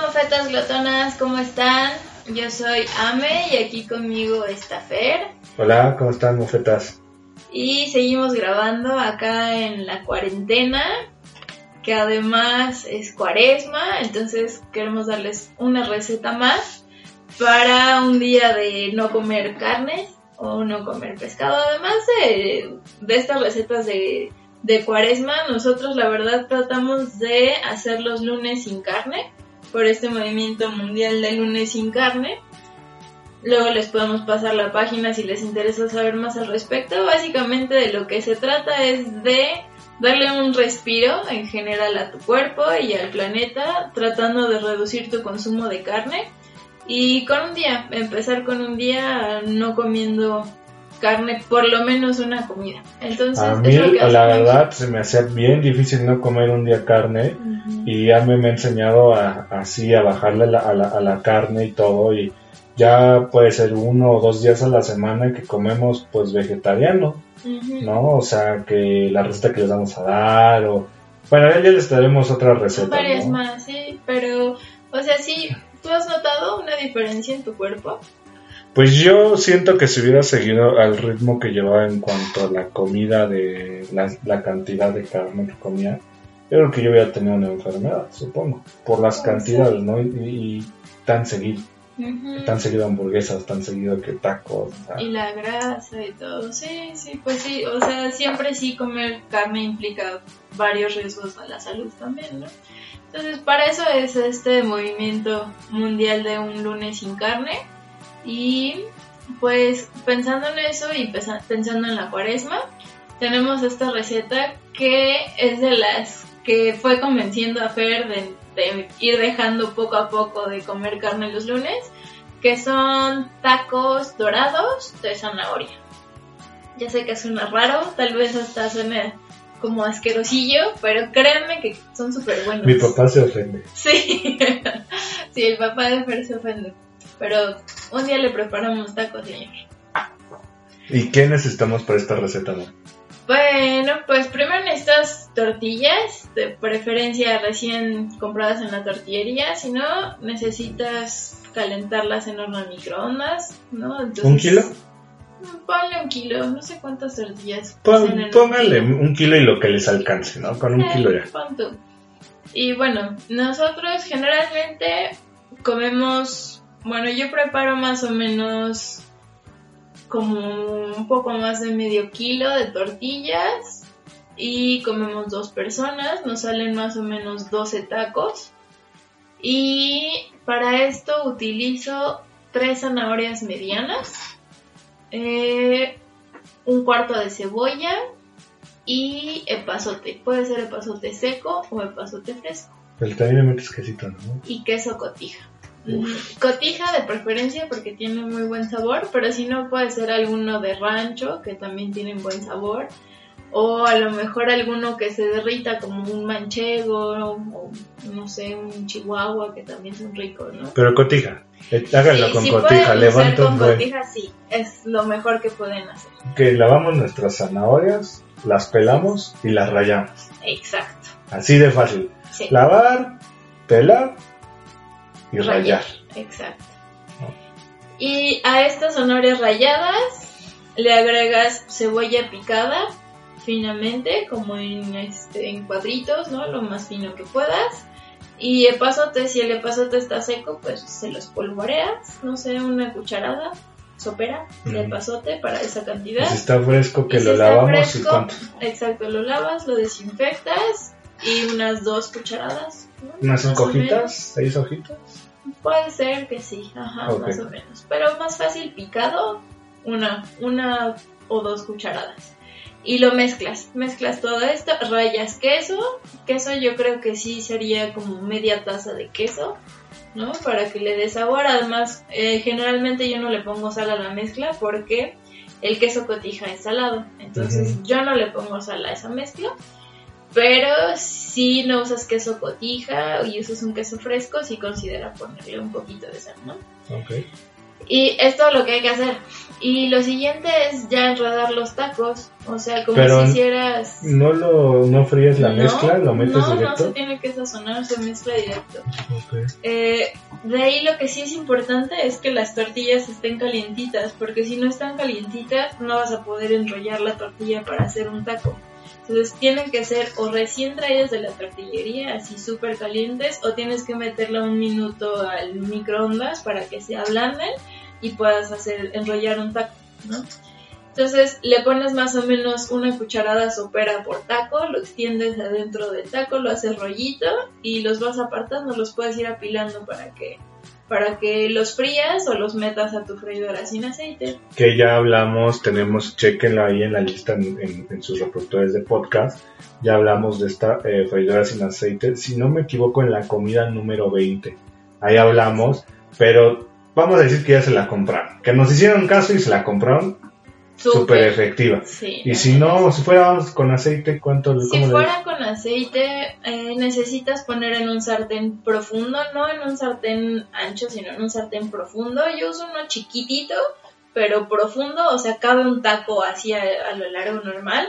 Mofetas glotonas, ¿cómo están? Yo soy Ame y aquí conmigo está Fer. Hola, ¿cómo están, mofetas? Y seguimos grabando acá en la cuarentena, que además es cuaresma, entonces queremos darles una receta más para un día de no comer carne o no comer pescado. Además de, de estas recetas de, de cuaresma, nosotros la verdad tratamos de hacer los lunes sin carne por este movimiento mundial de lunes sin carne. Luego les podemos pasar la página si les interesa saber más al respecto. Básicamente de lo que se trata es de darle un respiro en general a tu cuerpo y al planeta, tratando de reducir tu consumo de carne. Y con un día, empezar con un día no comiendo carne, por lo menos una comida. Entonces, a mí, la verdad, se me hacía bien difícil no comer un día carne y ya me, me ha enseñado a, así a bajarle a, la, a la carne y todo y ya puede ser uno o dos días a la semana que comemos pues vegetariano, ¿no? O sea, que la receta que les vamos a dar o... Bueno, ya les daremos otra receta. Varias más, sí, pero, o sea, sí, ¿tú has notado una diferencia en tu cuerpo? Pues yo siento que si hubiera seguido al ritmo que llevaba en cuanto a la comida de la, la cantidad de carne que comía, yo creo que yo hubiera tenido una enfermedad, supongo, por las cantidades, ¿no? Y, y tan seguido. Tan seguido hamburguesas, tan seguido que tacos. Y la grasa y todo. Sí, sí, pues sí. O sea, siempre sí comer carne implica varios riesgos a la salud también, ¿no? Entonces, para eso es este movimiento mundial de un lunes sin carne. Y pues pensando en eso y pensando en la cuaresma, tenemos esta receta que es de las que fue convenciendo a Fer de, de, ir dejando poco a poco de comer carne los lunes, que son tacos dorados de zanahoria. Ya sé que suena raro, tal vez hasta suene como asquerosillo, pero créanme que son súper buenos. Mi papá se ofende. Sí, sí, el papá de Fer se ofende. Pero un día le preparamos tacos, señor. ¿Y qué necesitamos para esta receta, no? Bueno, pues primero necesitas tortillas, de preferencia recién compradas en la tortillería, si no, necesitas calentarlas en horno de microondas, ¿no? Entonces, ¿Un kilo? Ponle un kilo, no sé cuántas tortillas. Pon, póngale un kilo. un kilo. y lo que les alcance, ¿no? Con un eh, kilo ya. Pon tú. Y bueno, nosotros generalmente comemos, bueno, yo preparo más o menos como un poco más de medio kilo de tortillas y comemos dos personas, nos salen más o menos 12 tacos. Y para esto utilizo tres zanahorias medianas, eh, un cuarto de cebolla y epazote. Puede ser epazote seco o epazote fresco. Pero también le metes quesito, ¿no? Y queso cotija. Cotija de preferencia porque tiene muy buen sabor, pero si no puede ser alguno de rancho que también tienen buen sabor. O a lo mejor alguno que se derrita como un manchego o no sé, un chihuahua que también son ricos, ¿no? Pero cotija, háganlo Sí, con si cotija, levanta con buen. cotija, sí, es lo mejor que pueden hacer. Que lavamos nuestras zanahorias, las pelamos y las rayamos. Exacto. Así de fácil. Sí. Lavar, pelar y rayar. Exacto. Y a estas zanahorias rayadas le agregas cebolla picada, finamente, como en, este, en cuadritos, ¿no? Lo más fino que puedas. Y epazote, si el epazote está seco, pues se los polvoreas, no sé, una cucharada sopera de epazote para esa cantidad. Si está fresco, que Y si lo está lavamos fresco, y cuánto. Exacto, lo lavas, lo desinfectas y unas dos cucharadas. Unas cinco hojitas, seis hojitas. Puede ser que sí, ajá, más o menos. Pero más fácil picado, una, una o dos cucharadas. Y lo mezclas, mezclas todo esto, rayas queso, queso yo creo que sí sería como media taza de queso, ¿no? Para que le dé sabor. Además, eh, generalmente yo no le pongo sal a la mezcla porque el queso cotija es salado. Entonces yo no le pongo sal a esa mezcla. Pero si no usas queso cotija y usas un queso fresco, sí considera ponerle un poquito de sal, ¿no? Ok. Y es todo lo que hay que hacer. Y lo siguiente es ya enredar los tacos. O sea, como Pero si hicieras... ¿No lo no fríes la No, mezcla? ¿Lo metes no, no directo? se tiene que sazonar, se mezcla directo. Ok. Eh, de ahí lo que sí es importante es que las tortillas estén calientitas, porque si no están calientitas no vas a poder enrollar la tortilla para hacer un taco. Entonces tienen que ser o recién traídas de la tortillería, así súper calientes, o tienes que meterla un minuto al microondas para que se ablanden y puedas hacer enrollar un taco, ¿no? Entonces le pones más o menos una cucharada sopera por taco, lo extiendes adentro del taco, lo haces rollito y los vas apartando, los puedes ir apilando para que para que los frías o los metas a tu freidora sin aceite. Que ya hablamos, tenemos, chequenlo ahí en la lista en sus reproductores de podcast. Ya hablamos de esta eh, freidora sin aceite. Si no me equivoco, en la comida número 20. Ahí hablamos, pero vamos a decir que ya se la compraron. Que nos hicieron caso y se la compraron súper efectiva. Sí, Y si no, si fuéramos con aceite, ¿cuánto Si fuera con aceite, eh, necesitas poner en un sartén profundo, no en un sartén ancho, sino en un sartén profundo. Yo uso uno chiquitito, pero profundo, o sea, cabe un taco así a, a lo largo normal.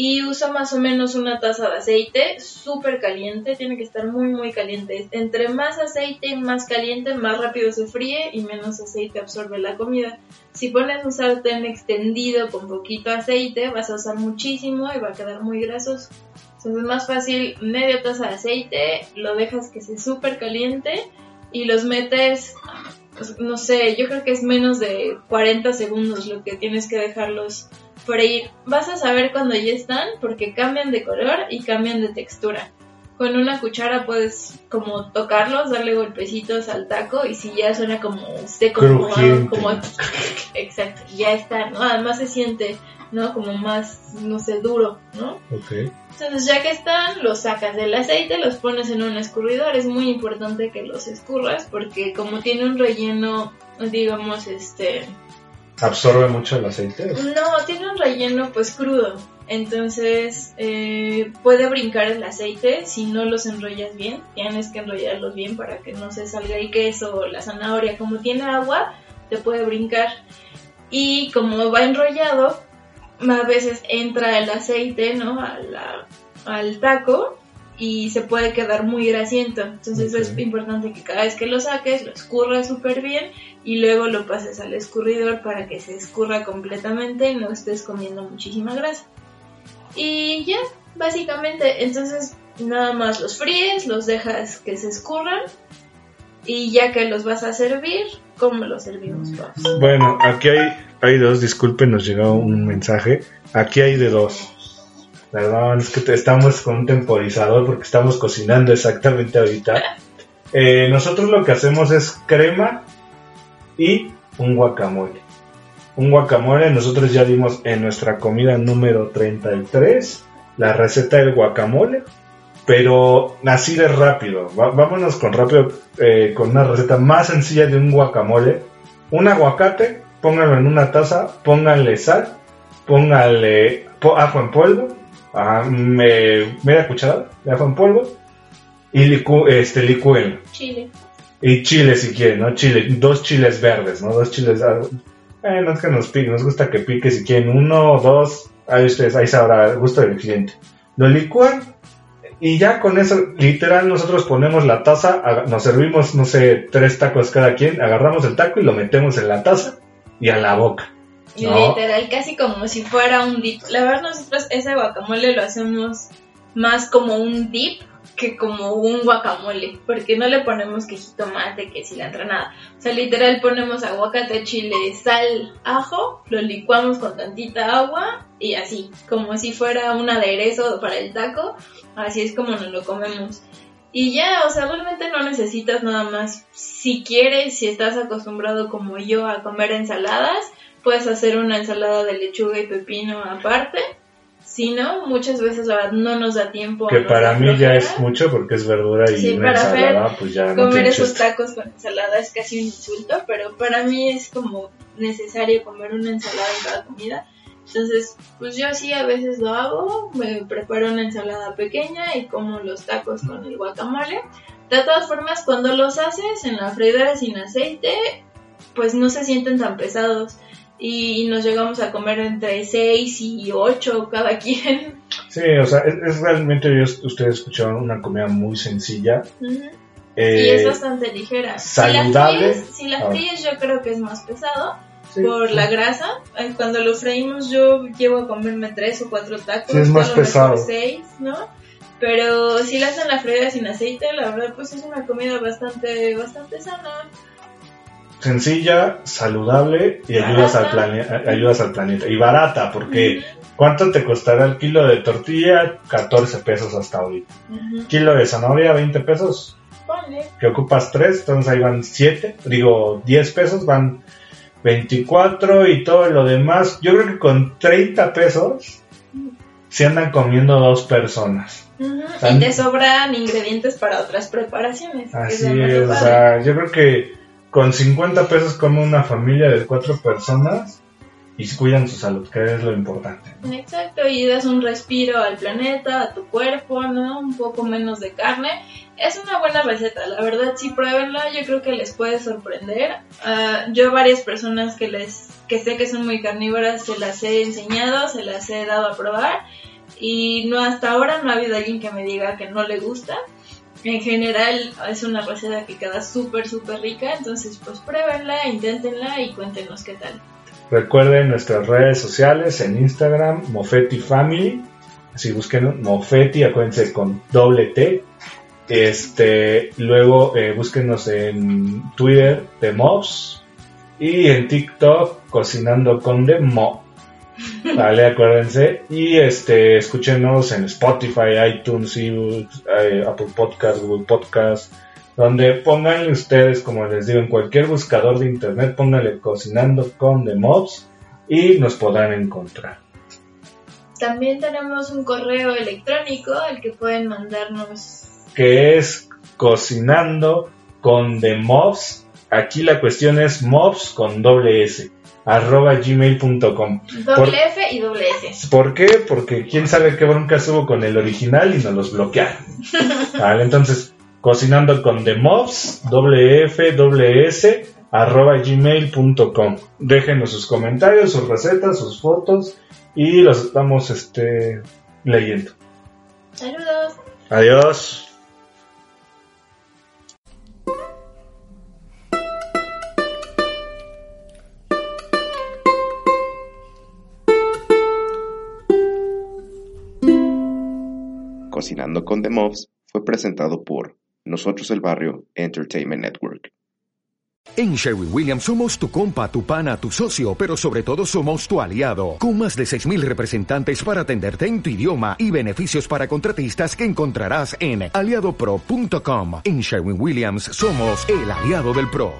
Y uso más o menos una taza de aceite, súper caliente, tiene que estar muy, muy caliente. Entre más aceite, más caliente, más rápido se fríe y menos aceite absorbe la comida. Si pones un sartén extendido con poquito aceite, vas a usar muchísimo y va a quedar muy grasoso. Entonces es más fácil media taza de aceite, lo dejas que se súper caliente y los metes, pues, no sé, yo creo que es menos de 40 segundos lo que tienes que dejarlos freír. Vas a saber cuando ya están porque cambian de color y cambian de textura. Con una cuchara puedes como tocarlos, darle golpecitos al taco y si ya suena como seco, como, exacto, ya está, ¿no? Además se siente, ¿no? Como más, no sé, duro, ¿no? Ok. Entonces ya que están, los sacas del aceite, los pones en un escurridor. Es muy importante que los escurras porque como tiene un relleno, digamos, este... ¿Absorbe mucho el aceite? No, tiene un relleno pues crudo. Entonces eh, puede brincar el aceite si no los enrollas bien. Tienes que enrollarlos bien para que no se salga el queso o la zanahoria. Como tiene agua, te puede brincar. Y como va enrollado, a veces entra el aceite, ¿no? A la- al taco y se puede quedar muy grasiento. Entonces es importante que cada vez que lo saques, lo escurras súper bien y luego lo pases al escurridor para que se escurra completamente y no estés comiendo muchísima grasa. Y ya, básicamente, entonces nada más los fríes, los dejas que se escurran y ya que los vas a servir, ¿cómo los servimos, Paps? Bueno, aquí hay, hay dos, disculpen, nos llegó un mensaje. Aquí hay de dos. Perdón, es que estamos con un temporizador porque estamos cocinando exactamente ahorita. Eh, nosotros lo que hacemos es crema y un guacamole. Un guacamole, nosotros ya dimos en nuestra comida número 33 la receta del guacamole, pero así de rápido. Va- vámonos con rápido, eh, con una receta más sencilla de un guacamole. Un aguacate, pónganlo en una taza, pónganle sal, pónganle ajo en polvo, ah, me- media cucharada de ajo en polvo y licu, este, licúenlo. Chile. Y chile si quieren, ¿no? Chile, dos chiles verdes, ¿no? Dos chiles. ah, Eh, no es que nos pique, nos gusta que pique si quieren uno o dos. Ahí ustedes, ahí sabrá, gusto del cliente. Lo licúan y ya con eso, literal, nosotros ponemos la taza, nos servimos, no sé, tres tacos cada quien, agarramos el taco y lo metemos en la taza y a la boca. Y literal, casi como si fuera un dip. La verdad, nosotros ese guacamole lo hacemos más como un dip que como un guacamole, porque no le ponemos que jitomate, que cilantro, nada. O sea, literal ponemos aguacate, chile, sal, ajo, lo licuamos con tantita agua y así, como si fuera un aderezo para el taco, así es como nos lo comemos. Y ya, o sea, realmente no necesitas nada más. Si quieres, si estás acostumbrado como yo a comer ensaladas, puedes hacer una ensalada de lechuga y pepino aparte si no, muchas veces la verdad no nos da tiempo. Que para mí ya es mucho porque es verdura y una ensalada, pues ya no Comer esos tacos con ensalada es casi un insulto, pero para mí es como necesario comer una ensalada en cada comida. Entonces, pues yo sí a veces lo hago, me preparo una ensalada pequeña y como los tacos con el guacamole. De todas formas, cuando los haces en la freidora sin aceite, pues no se sienten tan pesados y nos llegamos a comer entre 6 y 8 cada quien. Sí, o sea, es, realmente, ustedes escucharon una comida muy sencilla. Eh, y es bastante ligera. Saludable. Si la fríes, yo creo que es más pesado por la grasa. Eh, cuando lo freímos yo llevo a comerme 3 o 4 tacos. Sí, es más pesado. 6, ¿no? Pero si la hacen la freída sin aceite, la verdad pues es una comida bastante, bastante sana sencilla, saludable y ayudas al, planeta, ayudas al planeta. Y barata, porque ¿cuánto te costará el kilo de tortilla? 14 pesos hasta hoy. Kilo de zanahoria, 20 pesos. Que ocupas 3, entonces ahí van 7, digo 10 pesos, van 24 y todo lo demás. Yo creo que con 30 pesos se andan comiendo dos personas. Y te sobran ingredientes para otras preparaciones. Así es, o sea, yo creo que con 50 pesos como una familia de cuatro personas y cuidan su salud, que es lo importante. Exacto, y das un respiro al planeta, a tu cuerpo, ¿no? Un poco menos de carne. Es una buena receta, la verdad, si pruébenla, yo creo que les puede sorprender. Uh, yo varias personas que les que sé que son muy carnívoras se las he enseñado, se las he dado a probar y no hasta ahora no ha habido alguien que me diga que no le gusta en general es una receta que queda súper, súper rica, entonces pues pruébenla, inténtenla y cuéntenos qué tal. Recuerden nuestras redes sociales en Instagram, Mofetti Family, así busquen Mofetti, acuérdense con doble T. Este, luego eh, búsquenos en Twitter de Mobs y en TikTok Cocinando con The Mob. Vale, acuérdense. Y este, escúchenos en Spotify, iTunes, eh, Apple Podcast, Google Podcast, donde pongan ustedes, como les digo, en cualquier buscador de internet, pónganle cocinando con The Mobs y nos podrán encontrar. También tenemos un correo electrónico al que pueden mandarnos. Que es cocinando con The Mobs. Aquí la cuestión es mobs con doble S arroba gmail.com. Doble F y doble S. ¿Por qué? Porque quién sabe qué bronca hubo con el original y nos los bloquearon. vale, entonces, cocinando con The Mobs, doble F, doble S, arroba gmail.com. Déjenos sus comentarios, sus recetas, sus fotos y los estamos este, leyendo. Saludos. Adiós. Cocinando con The Mobs fue presentado por Nosotros el Barrio Entertainment Network. En Sherwin Williams somos tu compa, tu pana, tu socio, pero sobre todo somos tu aliado, con más de 6.000 representantes para atenderte en tu idioma y beneficios para contratistas que encontrarás en aliadopro.com. En Sherwin Williams somos el aliado del PRO.